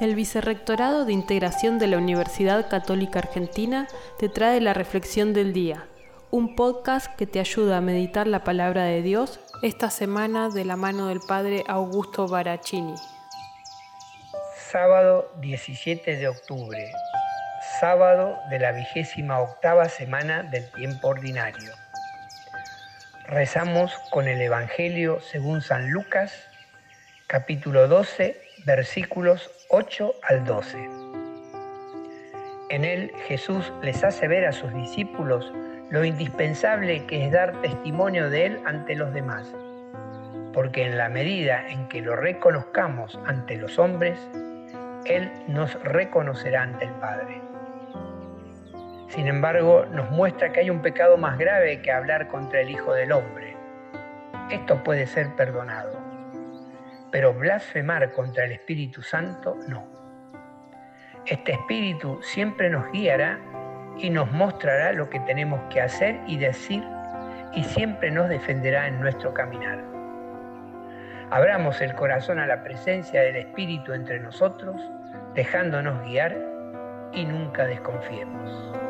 El Vicerrectorado de Integración de la Universidad Católica Argentina te trae la Reflexión del Día, un podcast que te ayuda a meditar la palabra de Dios esta semana de la mano del Padre Augusto Baracini. Sábado 17 de octubre, sábado de la vigésima octava semana del tiempo ordinario. Rezamos con el Evangelio según San Lucas, capítulo 12, versículos 8 al 12. En él Jesús les hace ver a sus discípulos lo indispensable que es dar testimonio de Él ante los demás, porque en la medida en que lo reconozcamos ante los hombres, Él nos reconocerá ante el Padre. Sin embargo, nos muestra que hay un pecado más grave que hablar contra el Hijo del Hombre. Esto puede ser perdonado, pero blasfemar contra el Espíritu Santo no. Este Espíritu siempre nos guiará y nos mostrará lo que tenemos que hacer y decir y siempre nos defenderá en nuestro caminar. Abramos el corazón a la presencia del Espíritu entre nosotros, dejándonos guiar y nunca desconfiemos.